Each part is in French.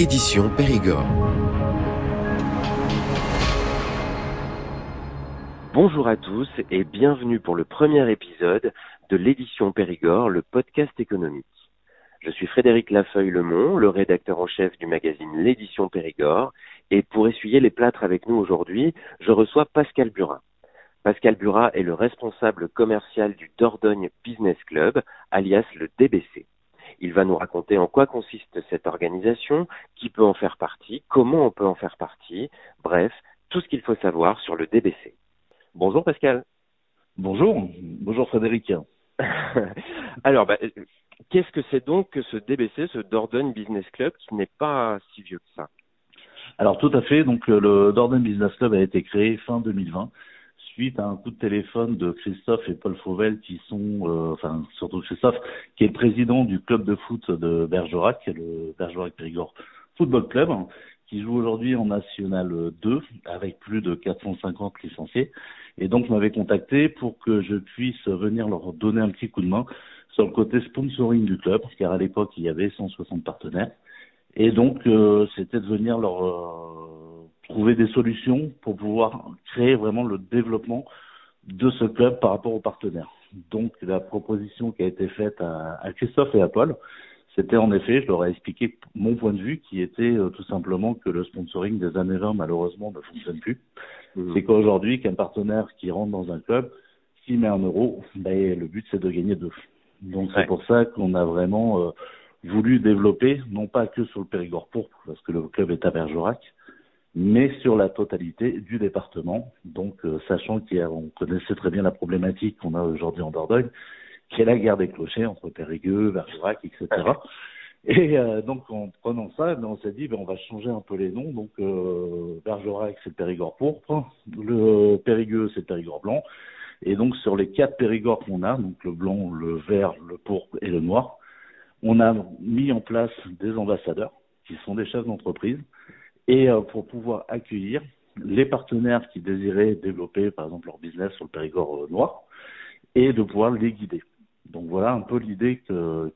édition Périgord. Bonjour à tous et bienvenue pour le premier épisode de l'édition Périgord, le podcast économique. Je suis Frédéric Lafeuille-Lemont, le rédacteur en chef du magazine L'édition Périgord, et pour essuyer les plâtres avec nous aujourd'hui, je reçois Pascal Burin. Pascal Burat est le responsable commercial du Dordogne Business Club, alias le DBC. Il va nous raconter en quoi consiste cette organisation, qui peut en faire partie, comment on peut en faire partie, bref, tout ce qu'il faut savoir sur le DBC. Bonjour Pascal. Bonjour, bonjour Frédéric. Alors, bah, qu'est-ce que c'est donc que ce DBC, ce Dordogne Business Club, qui n'est pas si vieux que ça? Alors tout à fait, donc le Dordogne Business Club a été créé fin 2020 suite à un coup de téléphone de Christophe et Paul Fauvel qui sont, euh, enfin surtout Christophe, qui est président du club de foot de Bergerac, le Bergerac Périgord Football Club, qui joue aujourd'hui en National 2 avec plus de 450 licenciés. Et donc, je m'avais contacté pour que je puisse venir leur donner un petit coup de main sur le côté sponsoring du club, car à l'époque, il y avait 160 partenaires. Et donc, euh, c'était de venir leur euh, trouver des solutions pour pouvoir créer vraiment le développement de ce club par rapport aux partenaires. Donc, la proposition qui a été faite à, à Christophe et à Paul, c'était en effet, je leur ai expliqué mon point de vue, qui était euh, tout simplement que le sponsoring des années 20, malheureusement, ne fonctionne plus. Mmh. C'est qu'aujourd'hui, qu'un partenaire qui rentre dans un club, s'il met un euro, ben, le but, c'est de gagner deux. Donc, c'est pour ça qu'on a vraiment euh, voulu développer, non pas que sur le Périgord pourpre, parce que le club est à Bergerac, mais sur la totalité du département. Donc, euh, sachant qu'on connaissait très bien la problématique qu'on a aujourd'hui en Dordogne, qui est la guerre des clochers entre Périgueux, Bergerac, etc. Et euh, donc en prenant ça, ben, on s'est dit ben, on va changer un peu les noms. Donc euh, Bergerac c'est le Périgord pourpre, le Périgueux c'est le Périgord blanc. Et donc sur les quatre Périgords qu'on a, donc le blanc, le vert, le pourpre et le noir, on a mis en place des ambassadeurs qui sont des chefs d'entreprise et euh, pour pouvoir accueillir les partenaires qui désiraient développer par exemple leur business sur le Périgord noir et de pouvoir les guider. Donc voilà un peu l'idée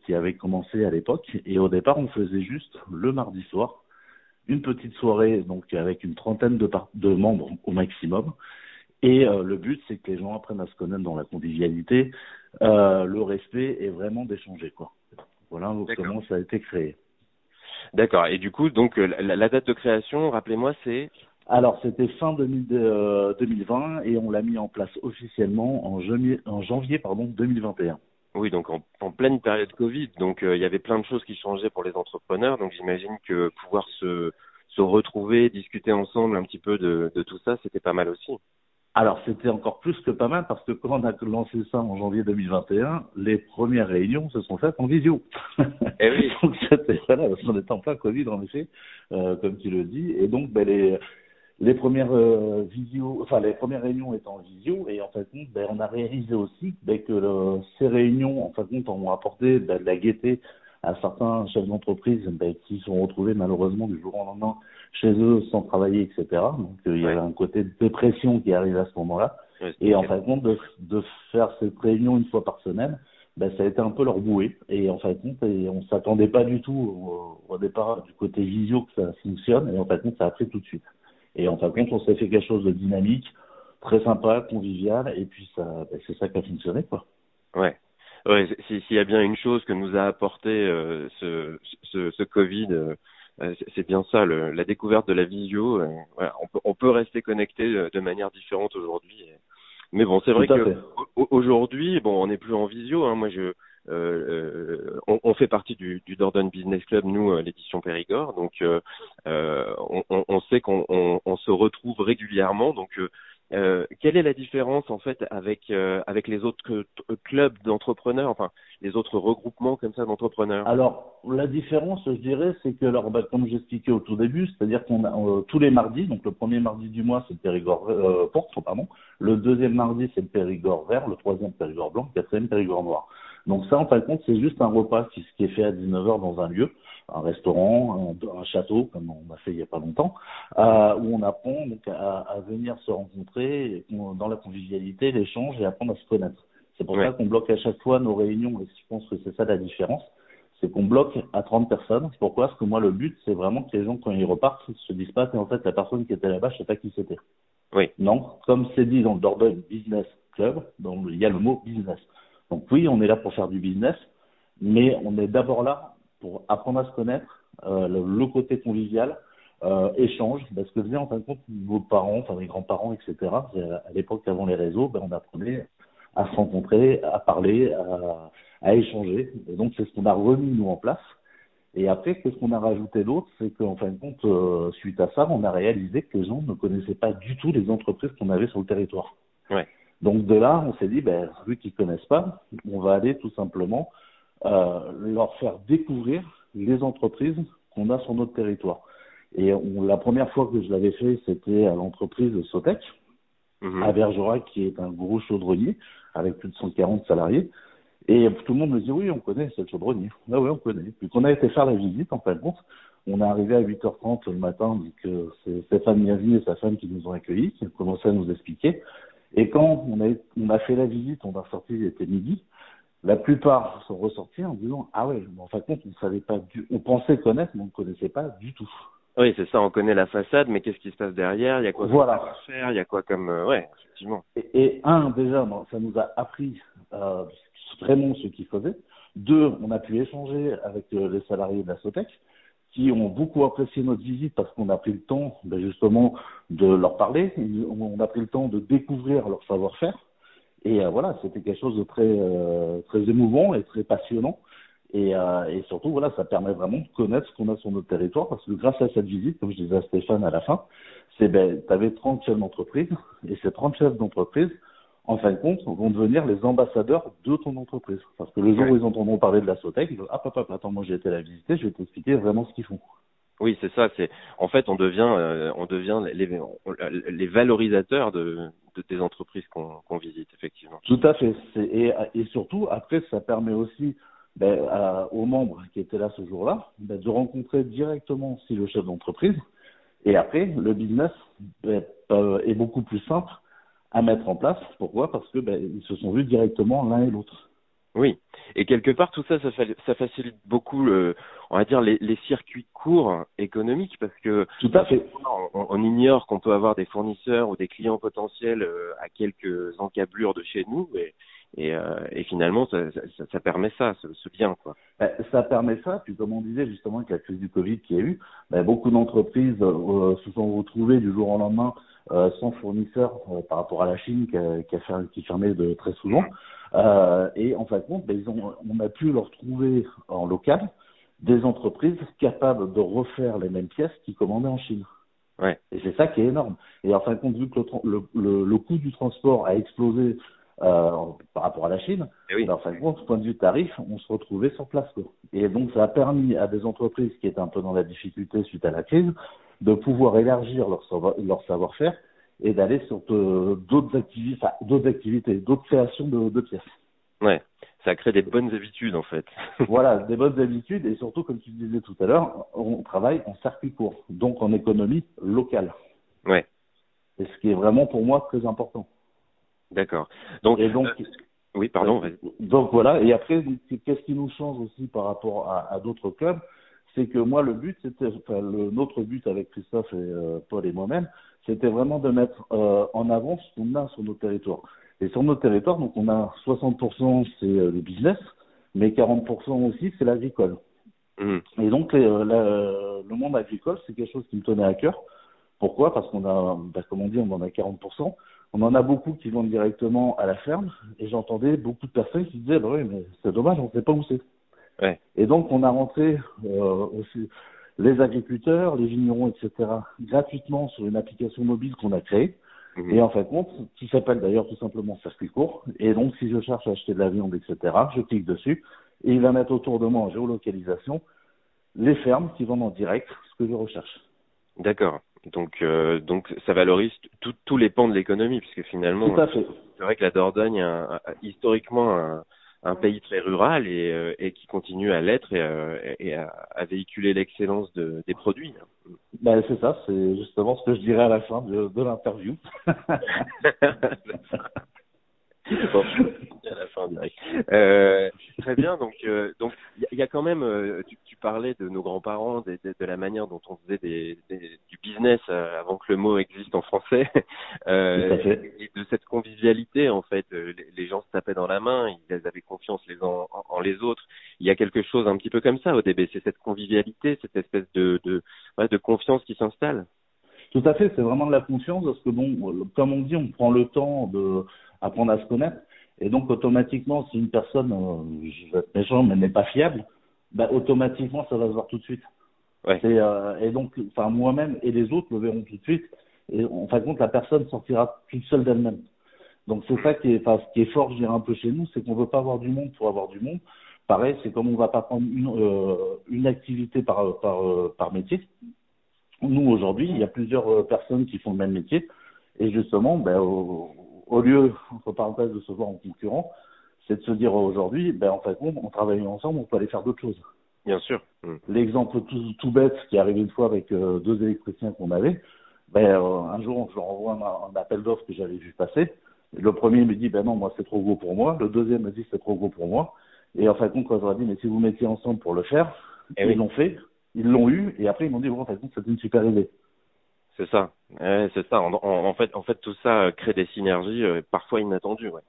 qui avait commencé à l'époque. Et au départ, on faisait juste le mardi soir une petite soirée donc avec une trentaine de, de membres au maximum. Et euh, le but, c'est que les gens apprennent à se connaître dans la convivialité, euh, le respect et vraiment d'échanger quoi. Voilà comment ça a été créé. D'accord. Et du coup, donc la, la date de création, rappelez-moi, c'est alors, c'était fin 2000, euh, 2020 et on l'a mis en place officiellement en janvier, en janvier pardon, 2021. Oui, donc en, en pleine période Covid, donc euh, il y avait plein de choses qui changeaient pour les entrepreneurs. Donc j'imagine que pouvoir se, se retrouver, discuter ensemble un petit peu de, de tout ça, c'était pas mal aussi. Alors c'était encore plus que pas mal parce que quand on a lancé ça en janvier 2021, les premières réunions se sont faites en visio. Et eh oui. donc c'était voilà, on était en plein Covid en effet, euh, comme tu le dis, et donc ben, les les premières euh, visio, enfin les premières réunions étant en visio, et en fait, ben, on a réalisé aussi ben, que le, ces réunions, en fait, ont apporté ben, de la gaieté à certains chefs d'entreprise ben, qui sont retrouvés malheureusement du jour au lendemain chez eux sans travailler, etc. Donc euh, il y avait un côté de dépression qui arrive à ce moment-là. et en fait, compte, de, de faire cette réunion une fois par semaine, ben, ça a été un peu leur bouée. Et en fait, compte, et on s'attendait pas du tout au, au, départ du côté visio que ça fonctionne, et en fait, compte, ça a pris tout de suite. Et en fin de compte, on s'est fait quelque chose de dynamique, très sympa, convivial, et puis ça, ben, c'est ça qui a fonctionné, quoi. Ouais. Ouais, s'il y a bien une chose que nous a apporté euh, ce, ce, ce Covid, euh, c'est bien ça, le, la découverte de la visio. Euh, ouais, on, peut, on peut rester connecté euh, de manière différente aujourd'hui. Mais bon, c'est vrai que aujourd'hui, bon, on n'est plus en visio. Hein. Moi, je euh, on, on, fait partie du, du Dordogne Business Club, nous, euh, l'édition Périgord. Donc, euh, on, on, sait qu'on on, se retrouve régulièrement. Donc, euh, quelle est la différence en fait avec avec les autres clubs d'entrepreneurs, enfin les autres regroupements comme ça d'entrepreneurs? Alors la différence, je dirais, c'est que alors bah, comme j'expliquais au tout début, c'est-à-dire qu'on a tous les mardis, donc le premier mardi du mois c'est le Périgord euh, porte, pardon, le deuxième mardi c'est le Périgord vert, le troisième Périgord blanc, le quatrième Périgord noir. Donc ça, en fin de compte, c'est juste un repas qui, qui est fait à 19h dans un lieu, un restaurant, un, un, château, comme on a fait il n'y a pas longtemps, euh, où on apprend donc à, à, venir se rencontrer dans la convivialité, l'échange et apprendre à se connaître. C'est pour ouais. ça qu'on bloque à chaque fois nos réunions et je pense que c'est ça la différence. c'est qu'on bloque à 30 personnes. Pourquoi? Parce que moi, le but, c'est vraiment que les gens, quand ils repartent, se disent pas en fait, la personne qui était là-bas, je sais pas qui c'était. Oui. Non, comme c'est dit dans le Dordogne Business Club, il y a le mot business. Donc oui, on est là pour faire du business, mais on est d'abord là pour apprendre à se connaître, euh, le, côté convivial, euh, échange, parce que en fin de compte, vos parents, enfin les grands-parents, etc., à l'époque avant les réseaux, ben, on apprenait à se rencontrer, à parler, à, à échanger. Et donc c'est ce qu'on a remis nous en place. Et après, qu'est-ce qu'on a rajouté d'autre? C'est qu'en fin de compte, euh, suite à ça, on a réalisé que les gens ne connaissaient pas du tout les entreprises qu'on avait sur le territoire. Ouais. Donc de là, on s'est dit, ben, vu qu'ils connaissent pas, on va aller tout simplement euh, leur faire découvrir les entreprises qu'on a sur notre territoire. Et on, la première fois que je l'avais fait, c'était à l'entreprise Sotec, mhm. à Bergerac, qui est un gros chaudronnier avec plus de 140 salariés. Et tout le monde me dit oui, on connaît ce chaudronnier. Ah oui, on connaît. Puis qu'on a été faire la visite, en fin de compte, on est arrivé à 8h30 le matin, que c'est Stéphane Miazi et sa femme qui nous ont accueillis, qui ont commencé à nous expliquer. Et quand on a, on a fait la visite, on a sorti, il était midi, la plupart sont ressortis en disant ah ouais, en fin de compte, on savait pas du, on pensait connaître, mais on ne connaissait pas du tout. Oui, c'est ça, on connaît la façade, mais qu'est-ce qui se passe derrière? Il y a quoi voilà. à faire? Il y a quoi comme... Euh, ouais, effectivement. Et, et, un, déjà, ça nous a appris euh, vraiment ce qu'ils faisaient. Deux, on a pu échanger avec euh, les salariés de la Sotec qui ont beaucoup apprécié notre visite parce qu'on a pris le temps ben, justement de leur parler, on a pris le temps de découvrir leur savoir-faire. Et euh, voilà, c'était quelque chose de très, euh, très émouvant et très passionnant. Et, euh, et, surtout, voilà, ça permet vraiment de connaître ce qu'on a sur notre territoire parce que grâce à cette visite, comme je disais à Stéphane à la fin, c'est ben, tu avais 30 chefs d'entreprise et ces 30 chefs d'entreprise, en fin de compte, vont devenir les ambassadeurs de ton entreprise. Parce que le jour où ils entendront parler de la Sotec, ils vont ah papa, attends, moi j'ai été la visiter, je vais t'expliquer vraiment ce qu'ils font. Oui, c'est ça. C'est en fait, on devient, euh, on devient les, les valorisateurs de, de des entreprises qu'on visite, effectivement. Tout à fait. Et, surtout, après, ça permet aussi ben, aux membres qui étaient là ce jour-là ben, de rencontrer directement si le chef d'entreprise. Et après, le business ben, euh, est beaucoup plus simple à mettre en place. Pourquoi? Parce que ils se sont vus directement l'un et l'autre. Oui, et quelque part tout ça, ça, ça facilite beaucoup, le, on va dire les, les, circuits courts économiques parce que tout à fait. On, on ignore qu'on peut avoir des fournisseurs ou des clients potentiels euh, à quelques encablures de chez nous, et, et, euh, et finalement ça, ça, ça, permet ça, ce, ce lien quoi. Ben, ça permet ça, puis comme on disait justement avec la crise du Covid qui a eu, ben, beaucoup d'entreprises euh, se sont retrouvées du jour au lendemain euh, sans fournisseur par rapport à la Chine qui, a, qui, a qui fermait de très souvent. Et en fin de compte, ben, ils ont, on a pu leur trouver en local des entreprises capables de refaire les mêmes pièces qu'ils commandaient en Chine. Ouais. Et c'est ça qui est énorme. Et en fin de compte, vu que le, le, le, coût du transport a explosé euh, par rapport à la Chine, et oui. en fin de compte, point de vue tarif, on se retrouvait sur place. Quoi. Et donc, ça a permis à des entreprises qui étaient un peu dans la difficulté suite à la crise de pouvoir élargir leur, savoir, leur savoir-faire et d'aller sur d'autres activités, enfin, d'autres activités, d'autres créations de, de, pièces. Ouais, ça crée des bonnes habitudes en fait. voilà, des bonnes habitudes et surtout, comme tu disais tout à l'heure, on travaille en circuit court, donc en économie locale. Ouais. Et ce qui est vraiment pour moi très important. D'accord. Donc, et donc, euh, oui, pardon. Donc voilà, et après, qu'est-ce qui nous change aussi par rapport à, à d'autres clubs? C'est que moi, le but, c'était, enfin, le, notre but avec Christophe et euh, Paul et moi-même, c'était vraiment de mettre euh, en avant ce qu'on a sur nos territoires. Et sur nos territoires, donc on a 60% c'est le business, mais 40% aussi c'est l'agricole. Mmh. Et donc la, le monde agricole, c'est quelque chose qui me tenait à cœur. Pourquoi? Parce qu'on a, bah, comme on dit, on en a 40%. On en a beaucoup qui vont directement à la ferme, et j'entendais beaucoup de personnes qui disaient, bah oui, mais c'est dommage, on ne sait pas où c'est. Ouais. Et donc, on a rentré euh, aussi les agriculteurs, les vignerons, etc., gratuitement sur une application mobile qu'on a créée. Mmh. Et en fait, compte, qui s'appelle d'ailleurs tout simplement Circuit Court. Et donc, si je cherche à acheter de la viande, etc., je clique dessus et il va mettre autour de moi en géolocalisation les fermes qui vendent en direct ce que je recherche. D'accord. Donc, euh, donc ça valorise tous les pans de l'économie, puisque finalement, c'est vrai que la Dordogne a, a historiquement un, un pays très rural et, euh, et qui continue à l'être et, euh, et à, à, véhiculer l'excellence de, des produits. Ben, c'est ça, c'est justement ce que je dirais à la fin de, de l'interview. bon, à la fin direct. Euh, très bien. Donc, euh, donc il y, a quand même. Euh, tu, tu, parlais de nos grands-parents, de, de, de, la manière dont on faisait des, des, du business euh, avant que le mot existe en français, et de cette convivialité en fait. Les, gens se tapaient dans la main, ils avaient confiance les uns en, les autres. Il y a quelque chose un petit peu comme ça au DB. C'est cette convivialité, cette espèce de de, de confiance qui s'installe. Tout à fait, c'est vraiment de la confiance parce que bon, comme on dit, on prend le temps de apprendre à se connaître. Et donc, automatiquement, si une personne, euh, je vais être méchant, mais n'est pas fiable, bah, automatiquement, ça va se voir tout de suite. Ouais. Et, euh, et donc, enfin, moi-même et les autres le verront tout de suite. Et en fin de compte, la personne sortira toute seule d'elle-même. Donc, c'est ça qui est, enfin, ce qui est fort, je dirais, un peu chez nous, c'est qu'on veut pas avoir du monde pour avoir du monde. Pareil, c'est comme on va pas prendre une, euh, une activité par, par, euh, par métier. Nous, aujourd'hui, il y a plusieurs euh, personnes qui font le même métier. Et justement, ben, au, au lieu, entre parenthèses, de se voir en concurrent, c'est de se dire aujourd'hui, ben, en fait, en travaillant ensemble, on peut aller faire d'autres choses. Bien sûr. Mm. L'exemple tout, tout, bête qui est arrivé une fois avec euh, deux électriciens qu'on avait, ben, euh, un jour, je leur envoie un, appel d'offres que j'avais vu passer. Le premier me dit, ben non, moi, c'est trop gros pour moi. Le deuxième me dit, c'est trop gros pour moi. Et en fait, quand je leur ai dit, mais si vous mettiez ensemble pour le faire, et eh ils l'ont fait, ils l'ont eu, et après, ils m'ont dit, bon, en fait, c'est une super idée. C'est ça, ouais, c'est ça. En, en, fait, en fait, tout ça crée des synergies euh, parfois inattendues. Ouais.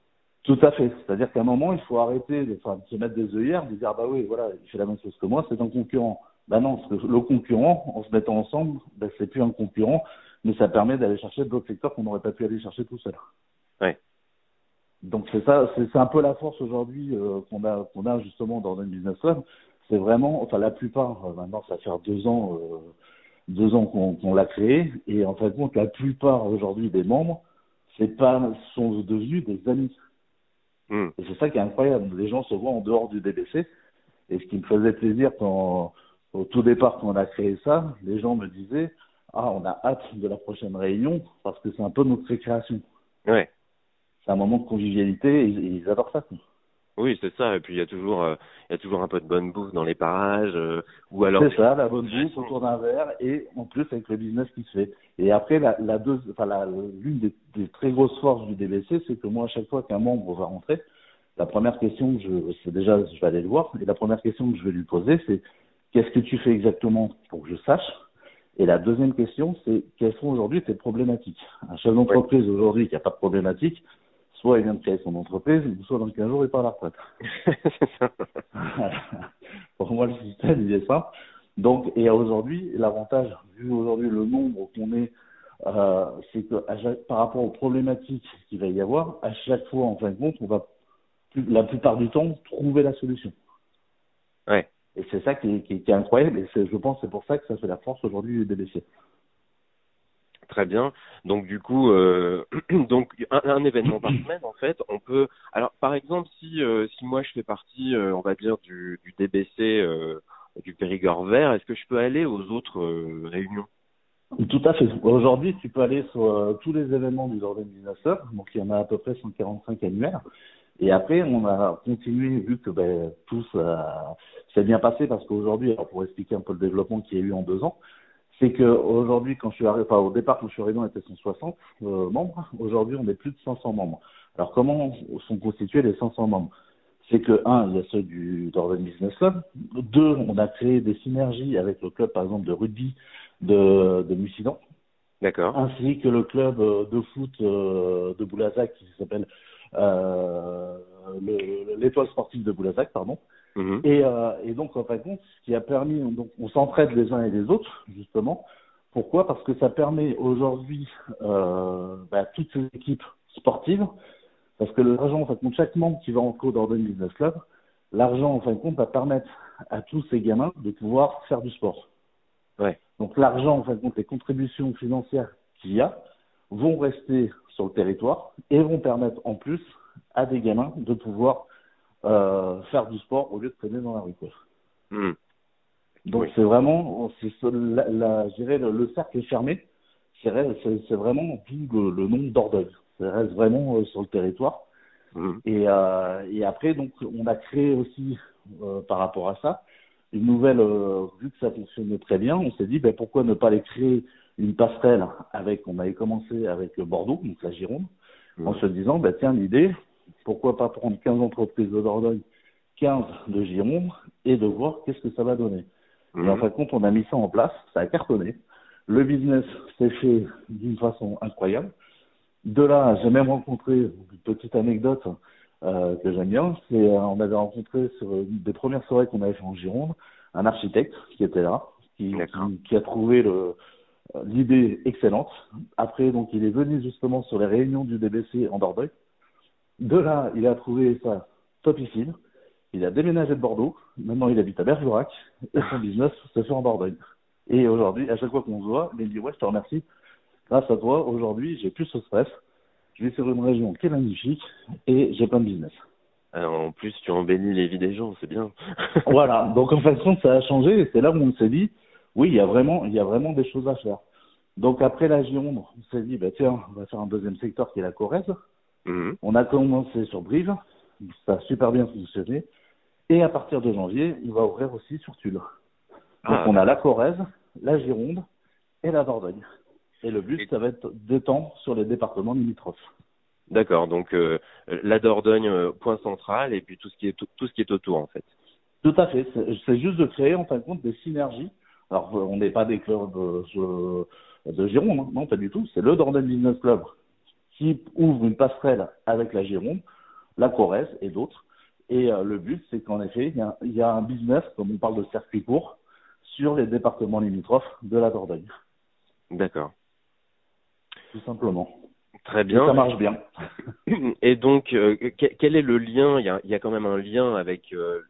Tout à fait. C'est-à-dire qu'à un moment, il faut arrêter de, enfin, de se mettre des œillères, de dire bah oui, voilà, il fait la même chose que moi, c'est un concurrent. Ben non, parce que le concurrent, en se mettant ensemble, ben, c'est plus un concurrent, mais ça permet d'aller chercher d'autres secteurs qu'on n'aurait pas pu aller chercher tout seul. Ouais. Donc c'est ça, c'est un peu la force aujourd'hui euh, qu'on a, qu'on a justement dans le business web. C'est vraiment, enfin la plupart, euh, maintenant ça fait deux ans. Euh, deux ans qu'on l'a créé, et en fin de compte, la plupart aujourd'hui des membres, c'est pas, sont devenus des amis. Hmm. Et c'est ça qui est incroyable. Les gens se voient en dehors du DBC. Et ce qui me faisait plaisir quand, au tout départ, quand on a créé ça, les gens me disaient, ah, on a hâte de la prochaine réunion parce que c'est un peu notre récréation. Ouais. C'est un moment de convivialité et, ils adorent ça. Oui, c'est ça. Et puis il y a toujours, euh, il y a toujours un peu de bonne bouffe dans les parages, euh, ou alors. C'est ça, la bonne bouffe autour d'un verre, et en plus avec le business qui se fait. Et après, la, la deux, enfin l'une des, des, très grosses forces du DBC, c'est que moi, à chaque fois qu'un membre va rentrer, la première question que je, c'est déjà, je vais aller le voir, et la première question que je vais lui poser, c'est qu'est-ce que tu fais exactement pour que je sache? Et la deuxième question, c'est quelles sont aujourd'hui tes problématiques? Un chef d'entreprise aujourd'hui qui n'a pas de problématique, soit il vient de créer son entreprise, soit dans 15 jours il part à la retraite. Pour moi, le système, il est simple. Donc, et aujourd'hui, l'avantage, vu aujourd'hui le nombre qu'on est, euh, c'est que par rapport aux problématiques qu'il va y avoir, à chaque fois, en fin de compte, on va la plupart du temps trouver la solution. Ouais. Et c'est ça qui est, qui, qui est incroyable, et je pense c'est pour ça que ça fait la force aujourd'hui du DBC. Très bien. Donc du coup, euh, donc un, événement par semaine en fait, on peut. Alors par exemple, si euh, si moi je fais partie, euh, on va dire du, du DBC du Périgord vert, est-ce que je peux aller aux autres réunions? Tout à fait. Aujourd'hui, tu peux aller sur tous les événements du Jordan Business Donc il y en a à peu près 145 annuaires. Et après, on a continué, vu que ben, tout ça s'est bien passé, parce qu'aujourd'hui, pour expliquer un peu le développement qu'il y a eu en deux ans, c'est que aujourd'hui, quand je suis arrivé, enfin au départ quand je suis arrivé, on était 160 euh, membres. Aujourd'hui, on est plus de 500 membres. Alors comment sont constitués les 500 membres? C'est que un, il y a ceux du Dorven Business Club. Deux, on a créé des synergies avec le club, par exemple, de rugby de, de Mussidan. D'accord. Ainsi que le club euh, de foot euh, de Boulazac qui s'appelle euh, l'étoile sportive de Boulazac, pardon. Mhm. Et, euh, et, donc, en fin de compte, ce qui a permis, donc, on s'entraide les uns et les autres, justement. Pourquoi? Parce que ça permet aujourd'hui euh, bah, toutes ces équipes sportives, parce que l'argent, en fin de compte, chaque membre qui va en code d'Orden Business Club, l'argent, en fin de compte, va permettre à tous ces gamins de pouvoir faire du sport. Ouais. Donc, l'argent, en fin de compte, les contributions financières qu'il y a vont rester sur le territoire et vont permettre en plus à des gamins de pouvoir euh, faire du sport au lieu de traîner dans la rue. Hmm. Donc c'est vraiment, c'est la, la, je dirais le, le, cercle est fermé. C'est vraiment tout le, nombre d'ordres. Ça reste vraiment euh, sur le territoire. Hmm. Et, euh, et après donc on a créé aussi euh, par rapport à ça une nouvelle, euh, vu que ça fonctionnait très bien, on s'est dit ben, pourquoi ne pas les créer une passerelle avec, on avait commencé avec Bordeaux, donc la Gironde, en se disant ben, tiens l'idée, pourquoi pas prendre 15 entreprises de Dordogne 15 de Gironde et de voir qu'est-ce que ça va donner. Et en fin de compte, on a mis ça en place, ça a cartonné. Le business s'est fait d'une façon incroyable. De là, j'ai même rencontré, une petite anecdote euh, que j'aime bien, c'est euh, on avait rencontré sur une des premières soirées qu'on avait fait en Gironde, un architecte qui était là, qui, qui, a trouvé le, l'idée excellente. Après, donc, il est venu justement sur les réunions du DBC en Dordogne. De là, il a trouvé ça topissime. Il a déménagé de Bordeaux. Maintenant, il habite à Bergerac et son business se fait en Dordogne. Et aujourd'hui, à chaque fois qu'on se voit, il me dit ouais, je te remercie. Grâce à toi, aujourd'hui, j'ai plus ce stress. Je vais sur une région qui est magnifique et j'ai plein de business. en plus, tu embellis les vies des gens, c'est bien. voilà. Donc, en fin de compte, ça a changé c'est là où on s'est dit, oui, il y a vraiment, il y a vraiment des choses à faire. Donc, après la Gironde, on s'est dit, bah, tiens, on va faire un deuxième secteur qui est la Corrèze. Mhm. On a commencé sur Brive. Ça a super bien fonctionné. Et à partir de janvier, il va ouvrir aussi sur Tulle. Donc, ah. on a la Corrèze, la Gironde et la Dordogne. Et le but, ça va être d'étendre sur les départements limitrophes. D'accord, donc euh, la Dordogne, euh, point central, et puis tout ce qui est tout, ce qui est autour en fait. Tout à fait. C'est juste de créer en fin de compte des synergies. Alors on n'est pas des clubs euh, de Gironde, hein. non pas du tout. C'est le Dordogne Business Club qui ouvre une passerelle avec la Gironde, la Corrèze et d'autres. Et le but, c'est qu'en effet, il y, il y, a, un business, comme on parle de circuit court, sur les départements limitrophes de la Dordogne. D'accord tout simplement. Très bien. ça marche bien. Et donc, euh, quel est le lien? Il y, a, il y, a, quand même un lien avec euh,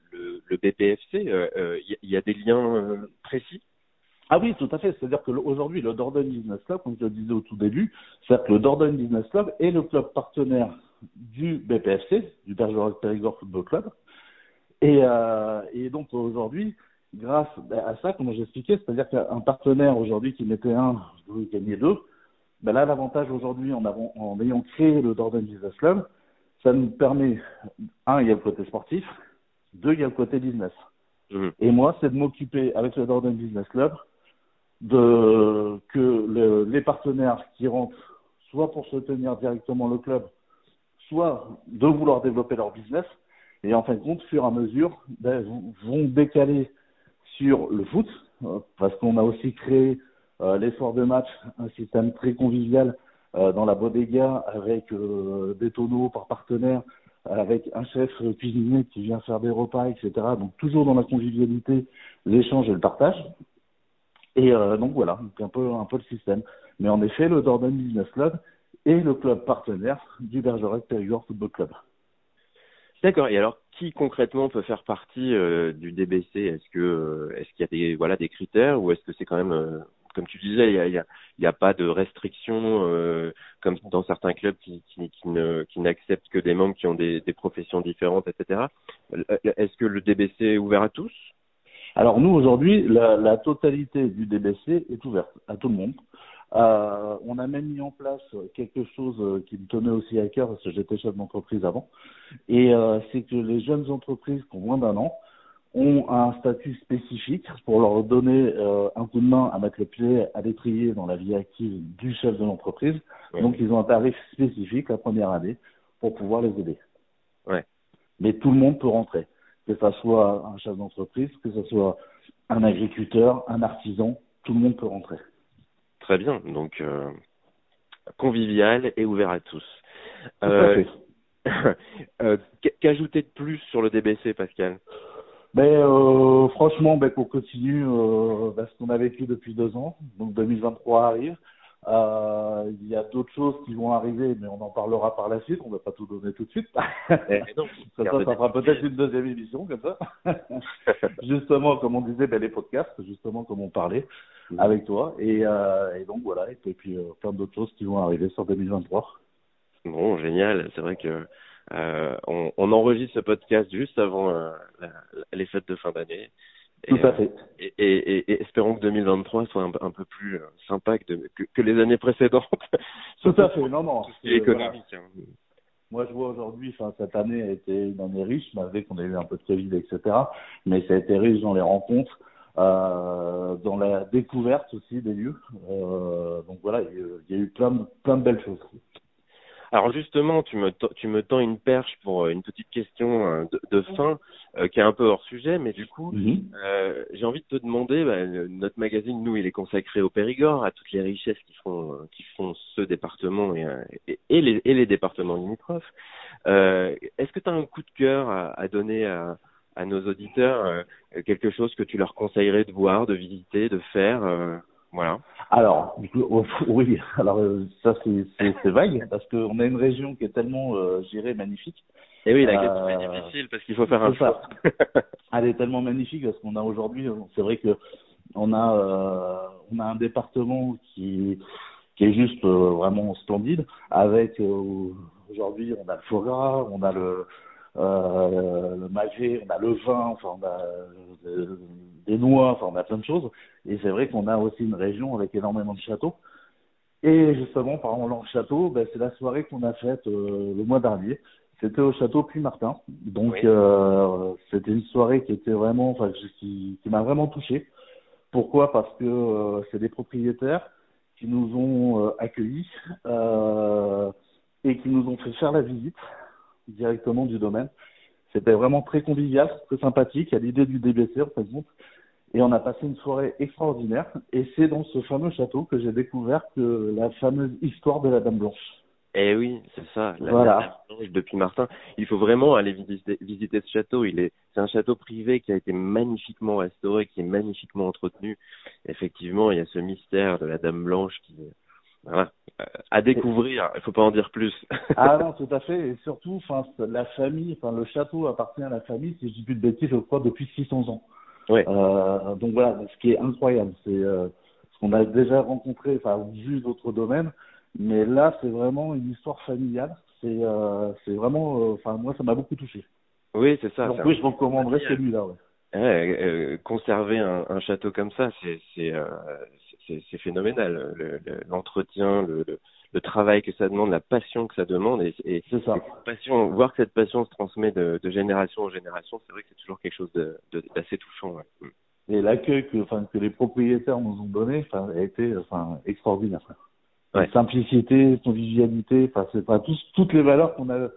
le, BPFC. Euh, il y a des liens précis? Ah oui, tout à fait. C'est-à-dire qu'aujourd'hui, le Dordogne Business Club, comme je le disais au tout début, c'est-à-dire que le Dordogne Business Club est le club partenaire du BPFC, du Bergerac Périgord Football Club. Et, donc aujourd'hui, grâce à ça, comme j'expliquais, c'est-à-dire qu'un partenaire aujourd'hui qui mettait un, vous gagner deux, ben là, l'avantage aujourd'hui, en, en ayant créé le Dordogne Business Club, ça nous permet, un, il y a le côté sportif, deux, il y a le côté business. Mmh. Et moi, c'est de m'occuper avec le Dordogne Business Club de que les partenaires qui rentrent, soit pour soutenir directement le club, soit de vouloir développer leur business, et en fin de compte, fur et à mesure, ben, vont décaler sur le foot, euh, parce qu'on a aussi créé euh, les soirs de match, un système très convivial euh, dans la bodega avec euh, des tonneaux par partenaire, avec un chef cuisinier qui vient faire des repas, etc. Donc toujours dans la convivialité, l'échange et le partage. Et donc voilà, un peu un peu le système. Mais en effet, le Dordogne Business Club est le club partenaire du Bergerac Périgord Football Club. D'accord. Et alors, qui concrètement peut faire partie du DBC Est-ce que est-ce qu'il y a des voilà des critères ou est-ce que c'est quand même comme tu disais, il n'y a, pas de restrictions euh, comme dans certains clubs qui, n'acceptent que des membres qui ont des, professions différentes, etc. Euh, est-ce que le DBC est ouvert à tous? Alors nous aujourd'hui, la, totalité du DBC est ouverte à tout le monde. Euh, on a même mis en place quelque chose qui me tenait aussi à cœur parce que j'étais chef d'entreprise avant, et c'est que les jeunes entreprises qui ont moins d'un an ont un statut spécifique pour leur donner euh, un coup de main à mettre le pied à l'étrier dans la vie active du chef de l'entreprise. Donc ils ont un tarif spécifique la première année pour pouvoir les aider. Ouais. Mais tout le monde peut rentrer, que ce soit un chef d'entreprise, que ce soit un agriculteur, un artisan, tout le monde peut rentrer. Très bien, donc euh, convivial et ouvert à tous. euh, euh Qu'ajouter de plus sur le DBC, Pascal? Mais euh, franchement, ben, qu'on continue euh, ben, ce qu'on a vécu depuis deux ans. Donc 2023 arrive. Euh, il y a d'autres choses qui vont arriver, mais on en parlera par la suite. On ne va pas tout donner tout de suite. Eh, non, ça, ça, fera peut-être une deuxième émission comme ça. justement, comme on disait, ben, les podcasts, justement comme on parlait avec toi. Et, euh, et, donc voilà. Et puis plein d'autres choses qui vont arriver sur 2023. Bon, génial. C'est vrai que on, on, enregistre ce podcast juste avant euh, les fêtes de fin d'année. Tout à fait. Et, et, et, espérons que 2023 soit un, un peu plus euh, sympa que, de, que, que, les années précédentes. Tout à fait, non, non. C'est économique. Hein. Moi, je vois aujourd'hui, enfin, cette année a été une année riche, malgré qu'on ait eu un peu de Covid, etc. Mais ça a été riche dans les rencontres, euh, dans la découverte aussi des lieux. Euh, donc voilà, il y a eu plein, plein de belles choses. Alors justement, tu me, tu me tends une perche pour euh, une petite question euh, de, de fin. euh, qui est un peu hors sujet, mais du coup, Mhm. euh, j'ai envie de te demander, bah, notre magazine, nous, il est consacré au Périgord, à toutes les richesses qui font, qui font ce département et, et, et les, et les départements limitrophes. Euh, Est-ce que tu as un coup de cœur à, à donner à, à nos auditeurs, euh, quelque chose que tu leur conseillerais de voir, de visiter, de faire euh, Voilà. Alors, oh, oui, alors euh, ça c'est vague parce qu'on a une région qui est tellement, euh, dirais, magnifique. Et oui, la Euh, question est difficile parce qu'il faut faire un choix. Elle est tellement magnifique parce qu'on a aujourd'hui, c'est vrai que on a euh, on a un département qui qui est juste euh, vraiment splendide avec euh, aujourd'hui on a le foie gras, on a le euh, le magret, on a le vin, enfin on a euh, des noix, enfin on a plein de choses et c'est vrai qu'on a aussi une région avec énormément de châteaux. Et justement, par exemple, le château, ben, c'est la soirée qu'on a faite euh, le mois dernier. C'était au château Puy-Martin. Donc, Oui. euh, c'était une soirée qui était vraiment, enfin, qui, qui m'a vraiment touché. Pourquoi? Parce que euh, c'est des propriétaires qui nous ont accueillis euh, et qui nous ont fait faire la visite directement du domaine. C'était vraiment très convivial, très sympathique, à l'idée du DBC en fait. Et on a passé une soirée extraordinaire. Et c'est dans ce fameux château que j'ai découvert que la fameuse histoire de la Dame Blanche. Eh oui, c'est ça. La Voilà. la Blanche depuis Martin. Il faut vraiment aller visiter, visiter ce château. Il est, c'est un château privé qui a été magnifiquement restauré, qui est magnifiquement entretenu. Effectivement, il y a ce mystère de la Dame Blanche qui, voilà, euh, à découvrir. Il faut pas en dire plus. Ah non, tout à fait. Et surtout, enfin, la famille, enfin, le château appartient à la famille, si je dis plus de bêtises, je crois, depuis 600 ans. Ouais. Euh, donc voilà, ce qui est incroyable, c'est euh, ce qu'on a déjà rencontré, enfin vu d'autres domaines, mais là c'est vraiment une histoire familiale. C'est euh, c'est vraiment, euh, enfin moi ça m'a beaucoup touché. oui, c'est ça. Donc oui, un- je recommanderais celui-là. Ouais. Euh, conserver un, un château comme ça, c'est euh, phénoménal. Le- le- L'entretien, le, le, le travail que ça demande, la passion que ça demande, et, et C'est ça. passion, voir que cette passion se transmet de, de génération en génération, c'est vrai que c'est toujours quelque chose d'assez touchant. ouais. Mm. Et l'accueil que, enfin, que les propriétaires nous ont donné, enfin, a été, enfin, extraordinaire. Ouais. Simplicité, convivialité, enfin, c'est pas tous, toutes les valeurs qu'on a,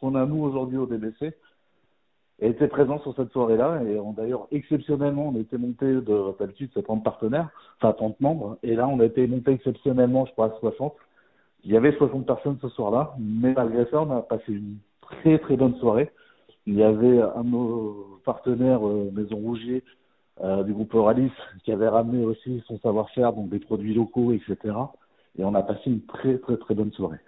qu'on a nous aujourd'hui au DBC étaient présentes sur cette soirée-là. Et d'ailleurs, exceptionnellement, on était monté de, d'habitude, c'est 30 partenaires, enfin, 30 membres. Et là, on a été monté exceptionnellement, je crois, à 60. Il y avait 60 personnes ce soir-là. Mais malgré ça, on a passé une très, très bonne soirée. Il y avait un de nos partenaires, euh, Maison Rougier, euh, du groupe Oralis, qui avait ramené aussi son savoir-faire, donc des produits locaux, etc. Et on a passé une très, très, très bonne soirée.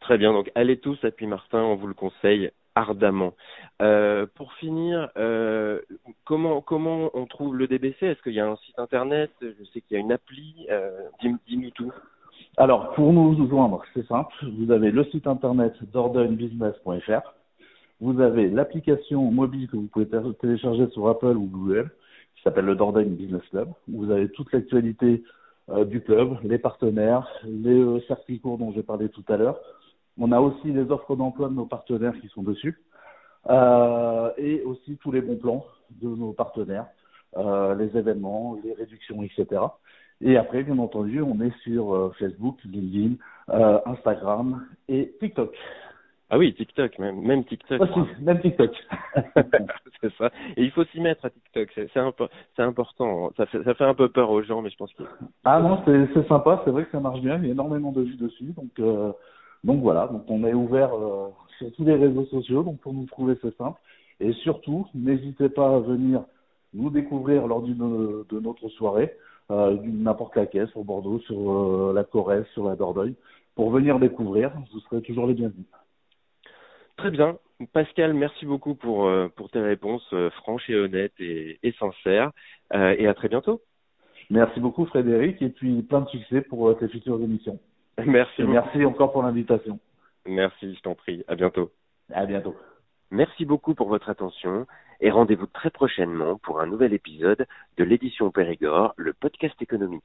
Très bien, donc allez tous à Puy-Martin, on vous le conseille ardemment. Euh, pour finir, euh, comment comment on trouve le DBC Est-ce qu'il y a un site internet? Je sais qu'il y a une appli. Euh, dis- Dis-nous tout. Alors, pour nous joindre, c'est simple. Vous avez le site internet dordognbusiness.fr. Vous avez l'application mobile que vous pouvez té- télécharger sur Apple ou Google, qui s'appelle le Dordogne Business Club. Vous avez toute l'actualité du club, les partenaires, les circuits courts dont j'ai parlé tout à l'heure. On a aussi les offres d'emploi de nos partenaires qui sont dessus. Euh, et aussi tous les bons plans de nos partenaires, euh, les événements, les réductions, etc. Et après, bien entendu, on est sur euh, Facebook, LinkedIn, Instagram et TikTok. Ah oui, TikTok, même, même TikTok. Aussi, même TikTok. c'est ça. Et il faut s'y mettre à TikTok. C'est c'est impo- important. Ça fait, ça fait un peu peur aux gens, mais je pense que ah non, c'est c'est sympa, c'est vrai que ça marche bien, il y a énormément de vues dessus. Donc, donc voilà, donc on est ouvert euh, sur tous les réseaux sociaux, donc pour nous trouver c'est simple. Et surtout, n'hésitez pas à venir nous découvrir lors d'une de notre soirée, euh, n'importe laquelle, sur Bordeaux, sur euh, la Corrèze, sur la Dordogne, pour venir découvrir, vous serez toujours les bienvenus. Très bien. Pascal, merci beaucoup pour, pour tes réponses franches et honnêtes et, et sincères. Et à très bientôt. Merci beaucoup Frédéric, et puis plein de succès pour tes futures émissions. Merci Et merci encore pour l'invitation. Merci, je t'en prie. À bientôt. À bientôt. Merci beaucoup pour votre attention et rendez-vous très prochainement pour un nouvel épisode de l'édition Périgord, le podcast économique.